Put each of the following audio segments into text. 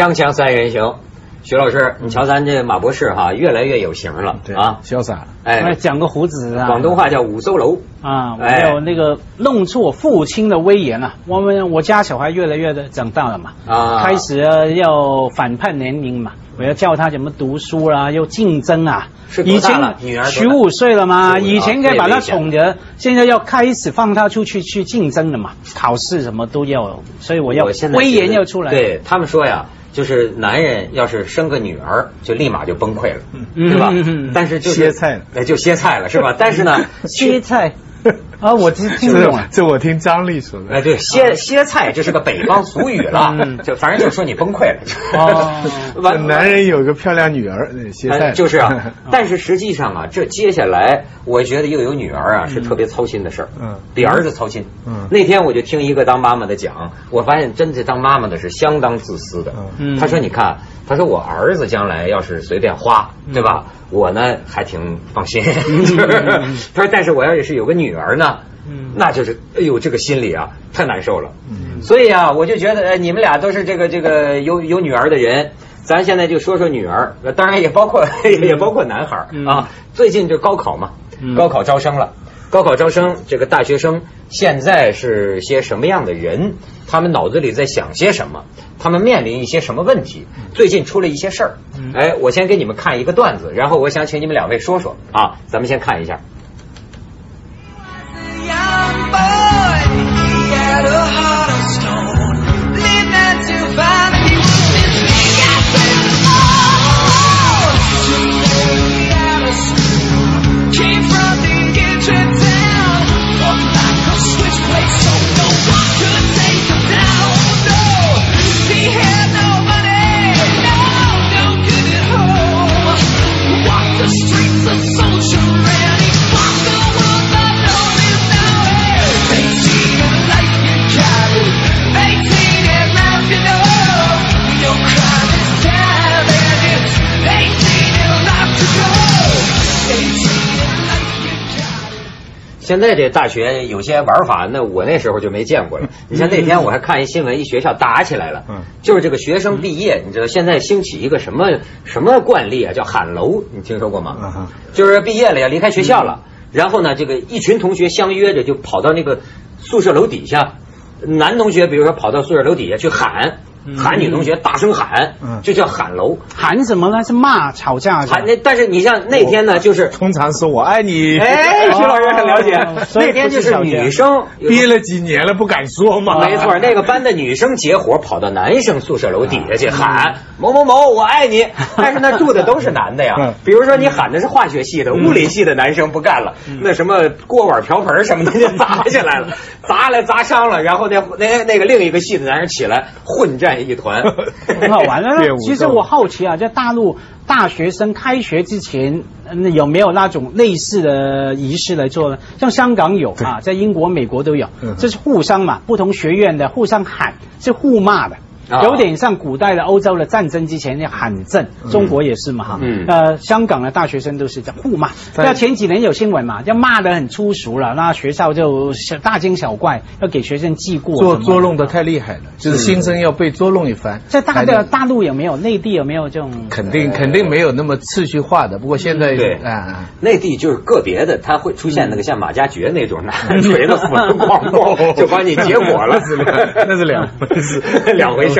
锵锵三人行，徐老师，你瞧咱这马博士哈，越来越有型了对啊！潇洒了。哎，哎，讲个胡子啊，广东话叫五洲楼，啊，我哎有那个弄出我父亲的威严啊！我们我家小孩越来越的长大了嘛，啊开始呃要反叛年龄嘛，我要教他怎么读书啦，要竞争啊。是多以前十五岁了嘛，以前可以把他啊宠着，现在要开始放他出去去竞争了嘛，考试什么都要，所以我要威严要出来。对他们说呀，就是男人要是生个女儿，就立马就崩溃了，对吧嗯嗯嗯？但是就是歇菜了哎，就歇菜了，是吧？但是呢，歇菜 啊，我听听不这懂啊。这我听张丽说的。哎，对，歇歇菜这是个北方俗语了。嗯，就反正就说你崩溃了。完男人有个漂亮女儿，呃歇菜。就是啊，但是实际上啊，这接下来我觉得又有女儿啊，是特别操心的事儿，嗯。比儿子操心。嗯。那天我就听一个当妈妈的讲，我发现真的当妈妈的是相当自私的。嗯。他说：“你看，他说我儿子将来要是随便花，对吧？我呢还挺放心。他说，但是我要是有个女儿呢，嗯那就是哎呦，这个心里啊太难受了。所以啊，我就觉得，呃，你们俩都是这个这个有有女儿的人。咱现在就说说女儿，呃当然也包括 也包括男孩儿嗯啊。最近就高考嘛，嗯高考招生了。高考招生，这个大学生现在是些什么样的人？他们脑子里在想些什么？他们面临一些什么问题？最近出了一些事儿。嗯哎，我先给你们看一个段子，然后我想请你们两位说说啊。咱们先看一下。matter how 现在这大学有些玩法，那我那时候就没见过了。你像那天我还看一新闻，一学校打起来了，嗯就是这个学生毕业，你知道现在兴起一个什么什么惯例啊，叫喊楼，你听说过吗？就是毕业了要，离开学校了，然后呢，这个一群同学相约着就跑到那个宿舍楼底下，男同学比如说跑到宿舍楼底下去喊，喊女同学大声喊，嗯。就叫喊楼。喊什么呢？是骂吵架是喊那，但是你像那天呢，就是通常是我爱你。哎，徐老师很了解。哦，那天就是女生憋了几年了，不敢说嘛。没错，那个班的女生结伙跑到男生宿舍楼底下去喊某某某我爱你，但是那住的都是男的呀。嗯。比如说你喊的是化学系的，物理系的男生不干了，那什么锅碗瓢盆什么的就砸下来了，砸来砸伤了，然后那那那个另一个系的男生起来混战一团。很好玩。其实我好奇啊，在大陆大学生开学之前，嗯有没有那种类似的仪式来做呢？像香港有啊，在英国、美国都有嗯，这是互相嘛，不同学院的互相喊，是互骂的。啊有点像古代的欧洲的战争之前要喊阵，中国也是嘛哈。嗯呃，香港的大学生都是这样互骂。在那前几年有新闻嘛，就骂得很粗俗了，那学校就小大惊小怪，要给学生记过。捉捉弄的太厉害了，就是新生要被捉弄一番。在大的大陆有没有？内地有没有这种？肯定肯定没有那么次序化的，不过现在对啊啊，内地就是个别的，他会出现那个像马加爵那种拿锤子斧子咣咣 就把你结果了，那是两回事两回事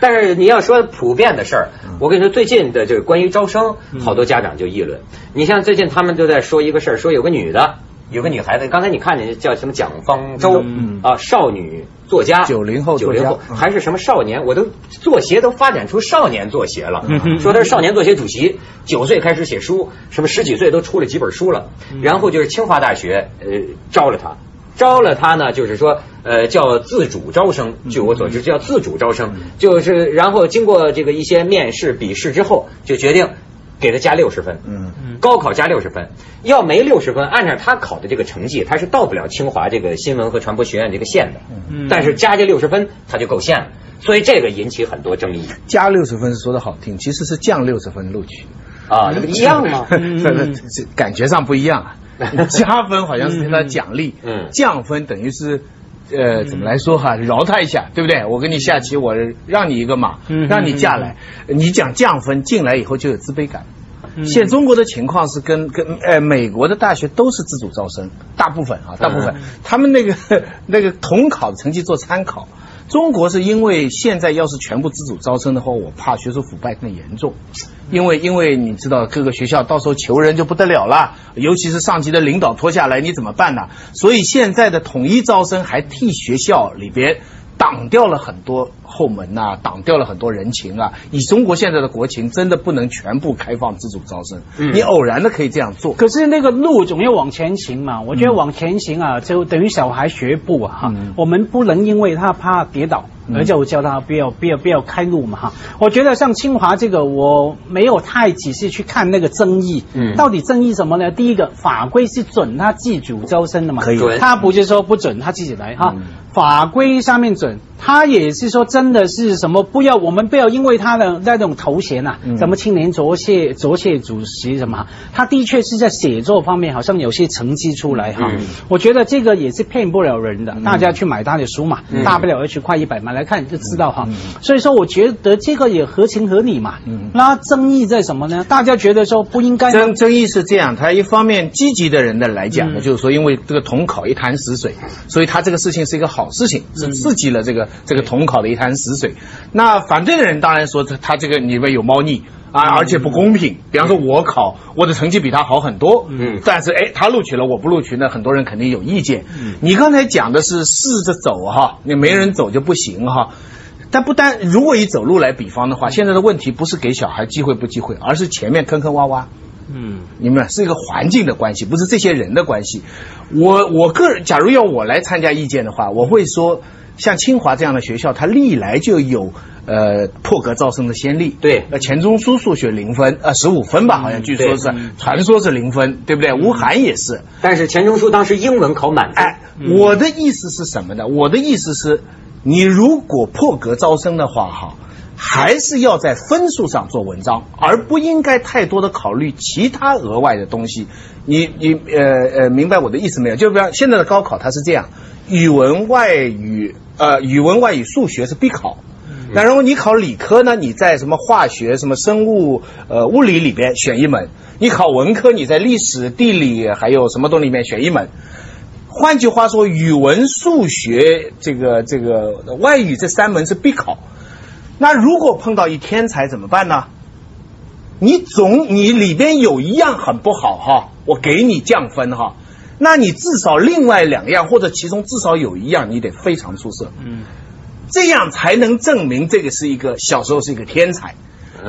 但是你要说普遍的事儿，我跟你说，最近的这个关于招生，好多家长就议论。你像最近他们都在说一个事儿，说有个女的，有个女孩子，刚才你看见叫什么蒋方舟嗯。啊，少女作家，九零后九零后嗯。还是什么少年，我都作协都发展出少年作协了，说她是少年作协主席，九岁开始写书，什么十几岁都出了几本书了，然后就是清华大学呃招了他。招了他呢，就是说，呃，叫自主招生。据我所知，叫自主招生，就是然后经过这个一些面试、笔试之后，就决定给他加六十分。嗯，高考加六十分，要没六十分，按照他考的这个成绩，他是到不了清华这个新闻和传播学院这个线的。嗯但是加这六十分，他就够线了。所以这个引起很多争议加六十分是说的好听，其实是降六十分录取。啊，这不一样吗？嗯这感觉上不一样啊。加分好像是对他奖励，嗯降分等于是呃怎么来说哈，饶他一下，对不对？我跟你下棋，我让你一个马嗯，让你下来，你讲降分进来以后就有自卑感。嗯。现在中国的情况是跟跟呃美国的大学都是自主招生，大部分啊，大部分、他们那个那个统考的成绩做参考。中国是因为现在要是全部自主招生的话，我怕学术腐败更严重，因为因为你知道各个学校到时候求人就不得了了，尤其是上级的领导拖下来，你怎么办呢？所以现在的统一招生还替学校里边挡掉了很多后门呐、挡掉了很多人情啊。以中国现在的国情，真的不能全部开放自主招生，嗯。你偶然的可以这样做。可是那个路总要往前行嘛，我觉得往前行啊，就等于小孩学步啊，哈、嗯。我们不能因为他怕跌倒，而就叫他不要不要不要开路嘛哈。我觉得像清华这个，我没有太仔细去看那个争议，嗯。到底争议什么呢？第一个法规是准他自主招生的嘛，可以。他不是说不准他自己来哈，嗯。法规上面准，他也是说真的是什么不要我们不要因为他的那种头衔呐、嗯。什么青年卓谢卓谢主席什么，他的确是在写作方面好像有些成绩出来哈。嗯。我觉得这个也是骗不了人的，大家去买他的书嘛，嗯。大不了二十块一百买来看就知道哈。嗯。所以说我觉得这个也合情合理嘛。嗯。那争议在什么呢？大家觉得说不应该争争议是这样，他一方面积极的人的来讲呢，嗯。就是说，因为这个统考一潭死水，所以他这个事情是一个好事情，是刺激了这个这个统考的一潭死水。那反对的人当然说他他这个里面有猫腻。啊，而且不公平。比方说，我考我的成绩比他好很多，嗯但是哎，他录取了，我不录取，那很多人肯定有意见。你刚才讲的是试着走哈，你没人走就不行哈。但不单如果以走路来比方的话，现在的问题不是给小孩机会不机会，而是前面坑坑洼洼。嗯你们是一个环境的关系，不是这些人的关系。我我个人，假如要我来参加意见的话，我会说，像清华这样的学校，它历来就有呃破格招生的先例。对呃，钱钟书数学零分，呃十五分吧，好像据说是对，传说是零分，对不对？吴晗也是。但是钱钟书当时英文考满分，哎，我的意思是什么呢？我的意思是，你如果破格招生的话，哈，还是要在分数上做文章，而不应该太多的考虑其他额外的东西。你你呃呃，明白我的意思没有？就比方现在的高考，它是这样，语文、外语呃语文、外语、数学是必考。那如果你考理科呢？你在什么化学、什么生物、呃物理里边选一门；你考文科，你在历史、地理还有什么东西里面选一门。换句话说，语文、数学这个这个外语这三门是必考。那如果碰到一天才怎么办呢？你总你里边有一样很不好哈，我给你降分哈。那你至少另外两样或者其中至少有一样你得非常出色，嗯这样才能证明这个是一个小时候是一个天才。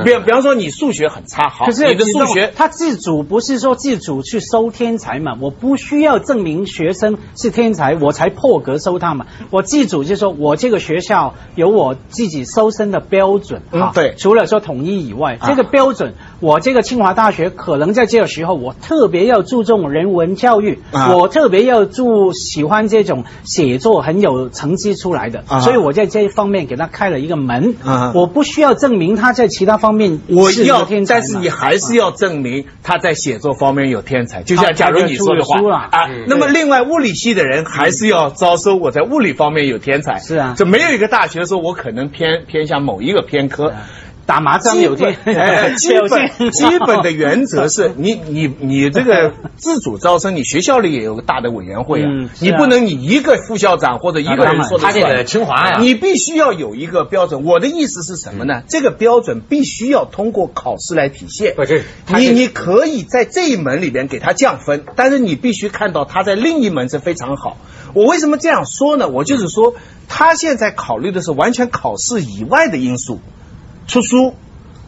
比比方说你数学很差，好，可是你的数学他自主不是说自主去收天才嘛？我不需要证明学生是天才，我才破格收他嘛。我自主就是说我这个学校有我自己收生的标准，啊嗯对。除了说统一以外，啊。这个标准，我这个清华大学可能在这个时候，我特别要注重人文教育，啊。我特别要注喜欢这种写作很有成绩出来的，啊。所以我在这一方面给他开了一个门，啊。我不需要证明他在其他方面我要但是你还是要证明他在写作方面有天才。就像假如你说的话啊嗯，那么另外物理系的人还是要招收我在物理方面有天才。是啊就没有一个大学说我可能偏偏向某一个偏科。打麻将基本有劲，哎基本 基本的原则是你你你这个自主招生，你学校里也有个大的委员会啊嗯，啊你不能你一个副校长或者一个人说的算。他这个清华呀，你必须要有一个标准。我的意思是什么呢？这个标准必须要通过考试来体现。不是是你你可以在这一门里边给他降分，但是你必须看到他在另一门是非常好。我为什么这样说呢？我就是说，他现在考虑的是完全考试以外的因素，出书。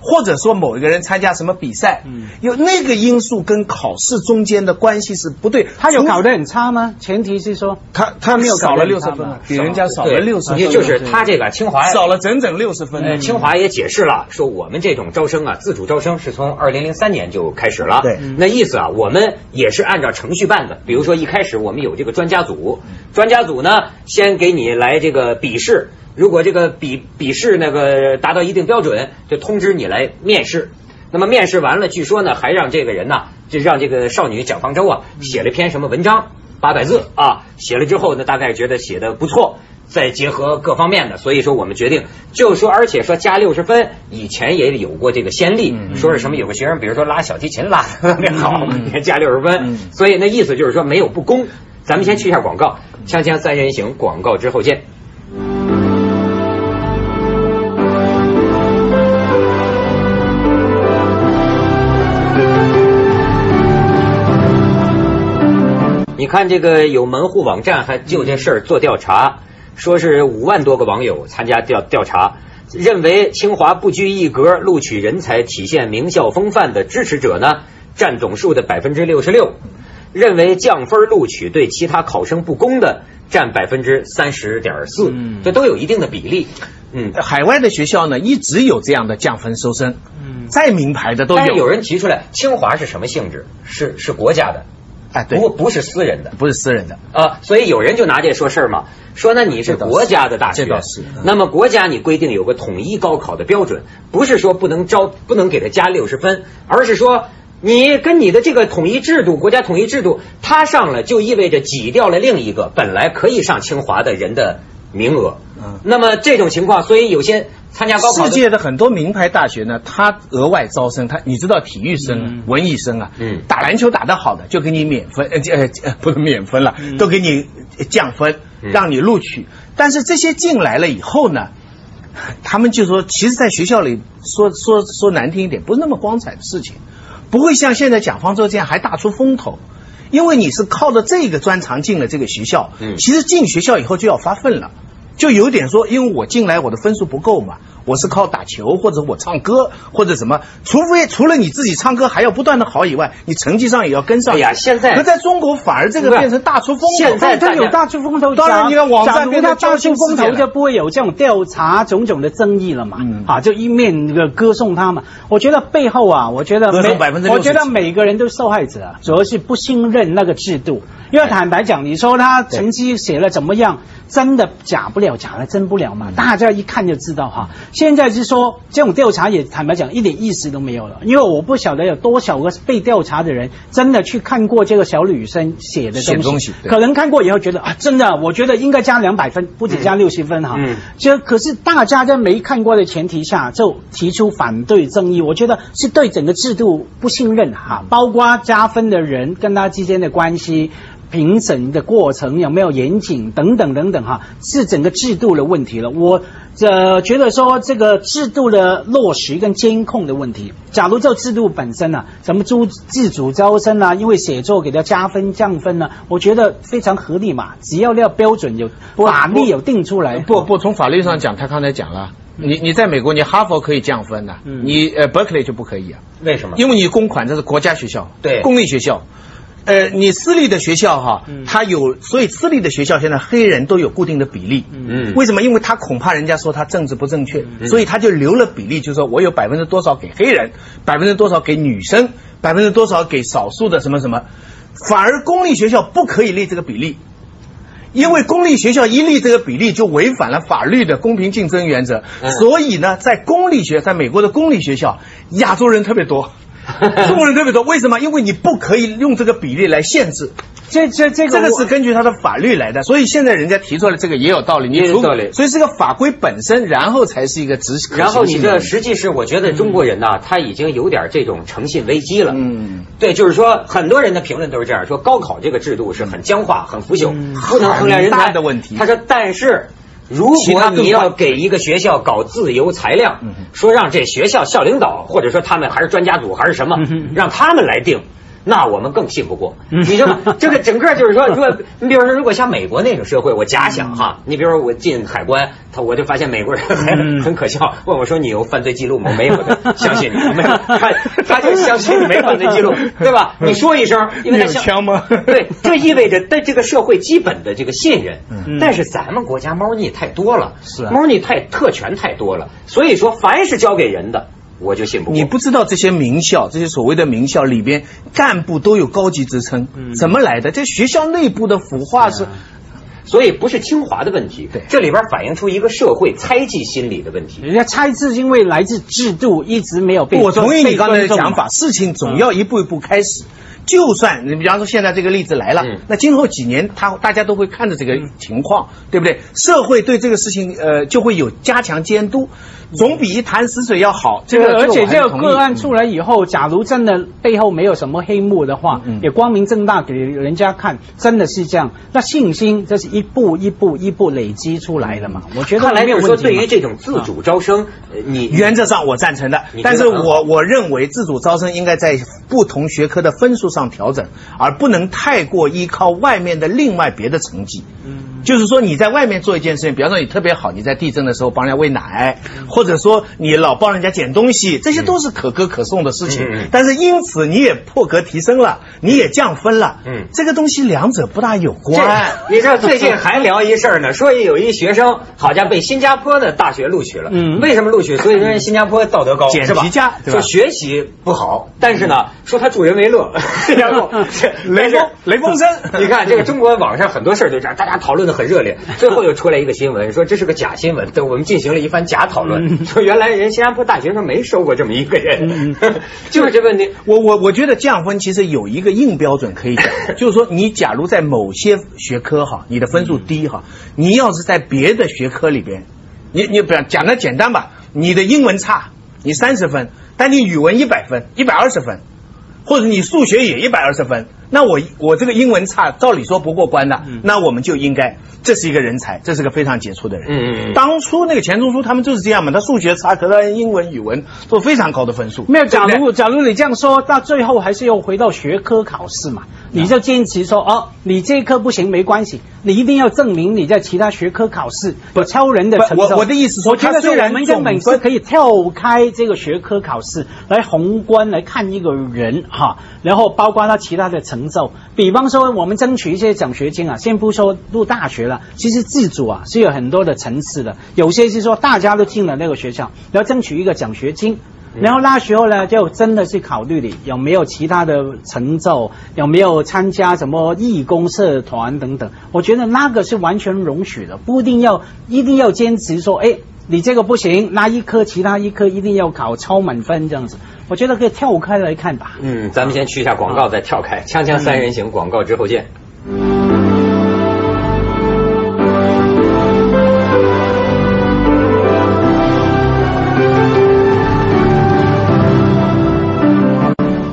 或者说某一个人参加什么比赛，嗯有那个因素跟考试中间的关系是不对。他有考得很差吗？前提是说他他没有少了六十分啊，比人家少了六十分，也就是他这个清华少了整整六十分。呃，清华也解释了，说我们这种招生啊，自主招生是从二零零三年就开始了。对那意思啊，我们也是按照程序办的。比如说一开始我们有这个专家组，专家组呢先给你来这个笔试，如果这个笔笔试那个达到一定标准，就通知你来面试。那么面试完了，据说呢还让这个人呢，就让这个少女蒋方舟啊写了一篇什么文章。八百字啊，写了之后呢，大概觉得写的不错。再结合各方面的，所以说我们决定，就说，而且说加六十分，以前也有过这个先例，说是什么有个学生，比如说拉小提琴拉的特别好，加六十分，所以那意思就是说没有不公。咱们先去一下广告，锵锵三人行，广告之后见。看这个有门户网站还就这事儿做调查，说是五万多个网友参加调调查，认为清华不拘一格录取人才体现名校风范的支持者呢，占总数的百分之六十六，认为降分录取对其他考生不公的占百分之三十点四，这都有一定的比例。嗯，海外的学校呢，一直有这样的降分收生，嗯，再名牌的都有。但是有人提出来，清华是什么性质？是是国家的。哎，对，不不是私人的，不是私人的啊，所以有人就拿这说事儿嘛，说那你是国家的大学。那么国家你规定有个统一高考的标准，不是说不能招，不能给他加六十分，而是说你跟你的这个统一制度，国家统一制度，他上了就意味着挤掉了另一个本来可以上清华的人的名额。嗯，那么这种情况，所以有些。参加高考，世界的很多名牌大学呢，它额外招生，它你知道体育生、文艺生啊，嗯，打篮球打得好的就给你免分，呃呃不是免分了，都给你降分，让你录取。但是这些进来了以后呢，他们就说，其实，在学校里说说说难听一点，不是那么光彩的事情，不会像现在蒋方舟这样还大出风头，因为你是靠着这个专长进了这个学校，嗯，其实进学校以后就要发奋了。就有点说，因为我进来我的分数不够嘛，我是靠打球或者我唱歌或者什么，除非除了你自己唱歌还要不断的好以外，你成绩上也要跟上。哎呀，现在可在中国反而这个变成大出风头。现在都有大出风头，当然你看网站变他大出风头就不会有这种调查种种的争议了嘛。嗯，啊，就一面那个歌颂他嘛。我觉得背后啊，我觉得每我觉得每个人都是受害者，主要是不信任那个制度。因为坦白讲，你说他成绩写了怎么样？真的假不了，假的真不了嘛？大家一看就知道哈。现在是说这种调查也坦白讲一点意思都没有了，因为我不晓得有多少个被调查的人真的去看过这个小女生写的东西，可能看过以后觉得啊，真的，我觉得应该加两百分，不止加六十分哈。嗯。这可是大家在没看过的前提下就提出反对争议，我觉得是对整个制度不信任哈，包括加分的人跟他之间的关系。评审的过程有没有严谨等等等等哈，是整个制度的问题了。我这觉得说这个制度的落实跟监控的问题，假如这制度本身呢，什么自自主招生啊，因为写作给他加分降分呢，我觉得非常合理嘛。只要那标准有法律有定出来，不不从法律上讲，他刚才讲了，你你在美国你哈佛可以降分的，你呃 Berkeley 就不可以啊？为什么？因为你公款这是国家学校，对，公立学校。呃，你私立的学校哈，它有，所以私立的学校现在黑人都有固定的比例。嗯，为什么？因为他恐怕人家说他政治不正确，所以他就留了比例，就是说我有百分之多少给黑人，百分之多少给女生，百分之多少给少数的什么什么。反而公立学校不可以立这个比例，因为公立学校一立这个比例就违反了法律的公平竞争原则。所以呢，在公立学，在美国的公立学校，亚洲人特别多。中国人特别多，为什么？因为你不可以用这个比例来限制。这这这个这个是根据他的法律来的，所以现在人家提出来这个也有道理，也有道理。所以这个法规本身，然后才是一个执行。然后你这实际是，我觉得中国人呐，他已经有点这种诚信危机了。嗯，对，就是说很多人的评论都是这样说，高考这个制度是很僵化、很腐朽，不能衡量人才的问题。他说，但是。如果你要给一个学校搞自由裁量，说让这学校校领导或者说他们还是专家组还是什么，让他们来定。那我们更信不过，你知道 这个整个就是说，如果你比如说，如果像美国那种社会，我假想哈，你比如说我进海关，他我就发现美国人很很可笑，问我说你有犯罪记录吗？没有的，相信你没有，他他就相信你没犯罪记录，对吧？你说一声，因为他枪吗？对，这意味着对这个社会基本的这个信任。但是咱们国家猫腻太多了，是猫腻太特权太多了，所以说凡是交给人的。我就信不过。你不知道这些名校，这些所谓的名校里边干部都有高级职称，怎么来的？这学校内部的腐化是，所以不是清华的问题。对，这里边反映出一个社会猜忌心理的问题。人家猜是因为来自制度一直没有被。我同意你刚才的讲法，事情总要一步一步开始。就算你比方说现在这个例子来了，嗯。那今后几年他大家都会看着这个情况，对不对？社会对这个事情呃就会有加强监督，总比一潭死水要好。这个而且这个个案出来以后，假如真的背后没有什么黑幕的话，嗯。也光明正大给人家看，真的是这样，那信心这是一步一步一步累积出来的嘛。我觉得看来没有就是说，问题嘛。对于这种自主招生，呃你原则上我赞成的但是我我认为自主招生应该在不同学科的分数上调整，而不能太过依靠外面的另外别的成绩。嗯就是说你在外面做一件事情，比方说你特别好，你在地震的时候帮人家喂奶，或者说你老帮人家捡东西，这些都是可歌可颂的事情。但是因此你也破格提升了，你也降分了。嗯这个东西两者不大有关。你知道最近还聊一事儿呢，说有一学生好像被新加坡的大学录取了。嗯为什么录取？所以说人新加坡道德高，捡是吧说学习不好，但是呢，说他助人为乐，然后雷锋雷锋生 你看这个中国网上很多事儿就这样，大家讨论的很热烈，最后又出来一个新闻，说这是个假新闻，对我们进行了一番假讨论，说原来人新加坡大学生没收过这么一个人，就是这问题。我我我觉得降分其实有一个硬标准可以讲，就是说你假如在某些学科哈，你的分数低哈，你要是在别的学科里边，你你不要讲的简单吧，你的英文差，你三十分，但你语文一百分，一百二十分，或者你数学也一百二十分，那我我这个英文差，照理说不过关的，那我们就应该这是一个人才，这是个非常杰出的人。嗯嗯嗯当初那个钱钟书他们就是这样嘛，他数学差，可他英文、语文都非常高的分数。没有，假如假如你这样说，到最后还是要回到学科考试嘛。你就坚持说哦，你这一科不行没关系，你一定要证明你在其他学科考试有超人的成就。我我的意思说我觉得他虽然说我们根本总分是可以跳开这个学科考试来宏观来看一个人哈，然后包括他其他的成就。比方说，我们争取一些奖学金啊，先不说入大学了，其实自主啊是有很多的层次的，有些是说大家都进了那个学校，然后争取一个奖学金。然后那时候呢，就真的是考虑你有没有其他的成就，有没有参加什么义工社团等等。我觉得那个是完全容许的，不一定要一定要坚持说，哎，你这个不行，那一科其他一科一定要考超满分这样子。我觉得可以跳开来看吧。嗯，咱们先去一下广告，再跳开。锵锵三人行，广告之后见。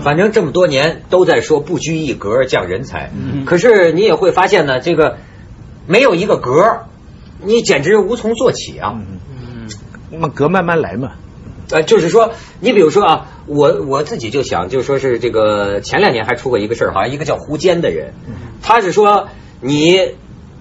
反正这么多年都在说不拘一格降人才，可是你也会发现呢，这个没有一个格，你简直无从做起啊。那么格慢慢来嘛。呃，就是说，你比如说啊，我我自己就想，就说是这个前两年还出过一个事儿，好像一个叫胡坚的人，他是说你，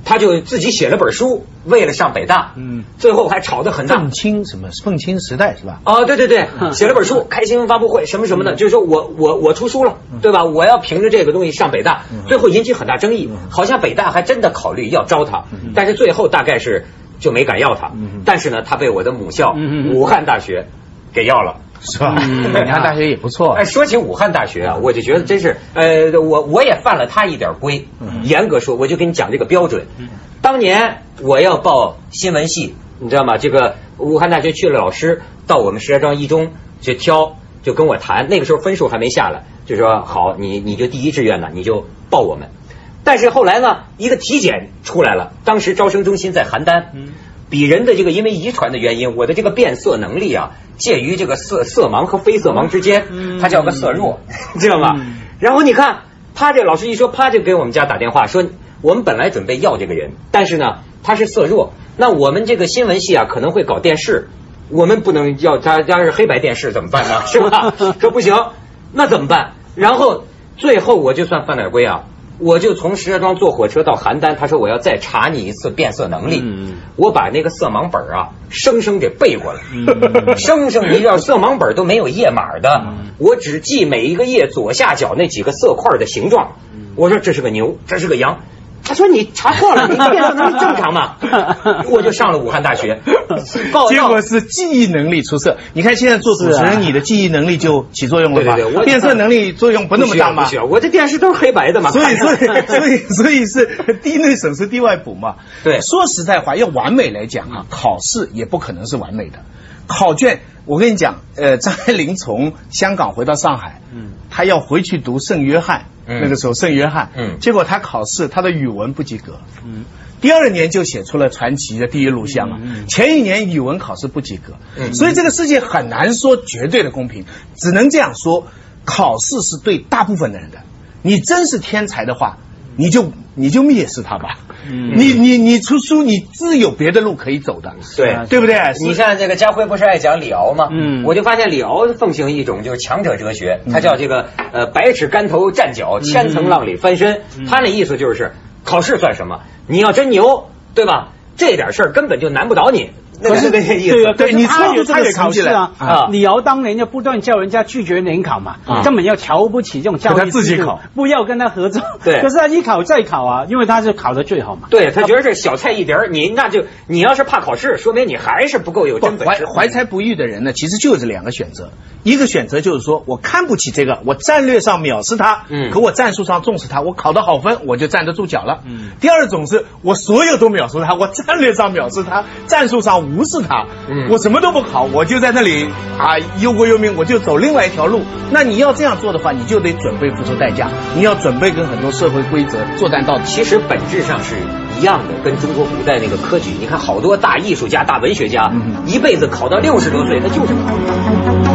他就自己写了本书，为了上北大，嗯，最后还吵得很大凤。青什么？凤青时代是吧？哦，对对对，写了本书，开新闻发布会什么什么的，就是说我我我出书了，对吧？我要凭着这个东西上北大，最后引起很大争议，好像北大还真的考虑要招他，但是最后大概是就没敢要他，但是呢，他被我的母校武汉大学给要了。是吧？嗯武汉大学也不错哎，。说起武汉大学啊，我就觉得真是，呃，我我也犯了他一点规。严格说，我就跟你讲这个标准。当年我要报新闻系，你知道吗？这个武汉大学去了老师到我们石家庄一中去挑，就跟我谈。那个时候分数还没下来，就说好，你你就第一志愿呢，你就报我们。但是后来呢，一个体检出来了，当时招生中心在邯郸。鄙人的这个因为遗传的原因，我的这个变色能力啊，介于这个色色盲和非色盲之间，他叫个色弱，知道吗？然后你看他这老师一说，啪就给我们家打电话说，我们本来准备要这个人，但是呢他是色弱，那我们这个新闻系啊可能会搞电视，我们不能要他要是黑白电视怎么办呢？是吧？说不行，那怎么办？然后最后我就算犯点规啊。我就从石家庄坐火车到邯郸，他说我要再查你一次变色能力，嗯。我把那个色盲本啊生生给背过来，生生一要色盲本都没有页码的，我只记每一个页左下角那几个色块的形状。我说这是个牛，这是个羊。他说你查错了，你变色能力正常吗？我就上了武汉大学，报结果是记忆能力出色。你看现在做主持人，你的记忆能力就起作用了吧？对对对我变色能力作用不那么大吗？我这电视都是黑白的嘛。所以，所以，所以，所以是地内省是地外补嘛。对说实在话，要完美来讲啊，考试也不可能是完美的。考卷，我跟你讲，呃，张爱玲从香港回到上海，嗯，她要回去读圣约翰，嗯。那个时候圣约翰，嗯。结果他考试他的语文不及格，嗯，第二年就写出了传奇的第一录像嘛，前一年语文考试不及格，嗯。所以这个世界很难说绝对的公平，只能这样说，考试是对大部分的人的，你真是天才的话，你就你就蔑视他吧，你你你出书，你自有别的路可以走的，对对不对？你像这个家辉不是爱讲李敖吗？嗯我就发现李敖奉行一种就是强者哲学，他叫这个呃百尺竿头站脚，千层浪里翻身。他那意思就是考试算什么？你要真牛，对吧？这点事儿根本就难不倒你。那个是那个意思。对啊，对你他有说出这个他有考试啊啊李敖当年就不断叫人家拒绝联考嘛，啊根本要瞧不起这种教育他自己考，不要跟他合作。对可是他一考再考啊，因为他是考的最好嘛。对他觉得这小菜一碟儿，你那就你要是怕考试，说明你还是不够有真本事。怀才不遇的人呢，其实就是两个选择，一个选择就是说我看不起这个，我战略上藐视他，嗯可我战术上重视他，我考得好分，我就站得住脚了。嗯，第二种是我所有都藐视他，我战略上藐视他，战术上无视他，嗯我什么都不考，我就在那里啊忧国忧民，我就走另外一条路。那你要这样做的话，你就得准备付出代价，你要准备跟很多社会规则作战到底。其实本质上是一样的，跟中国古代那个科举，你看好多大艺术家、大文学家，一辈子考到六十多岁，他就是考。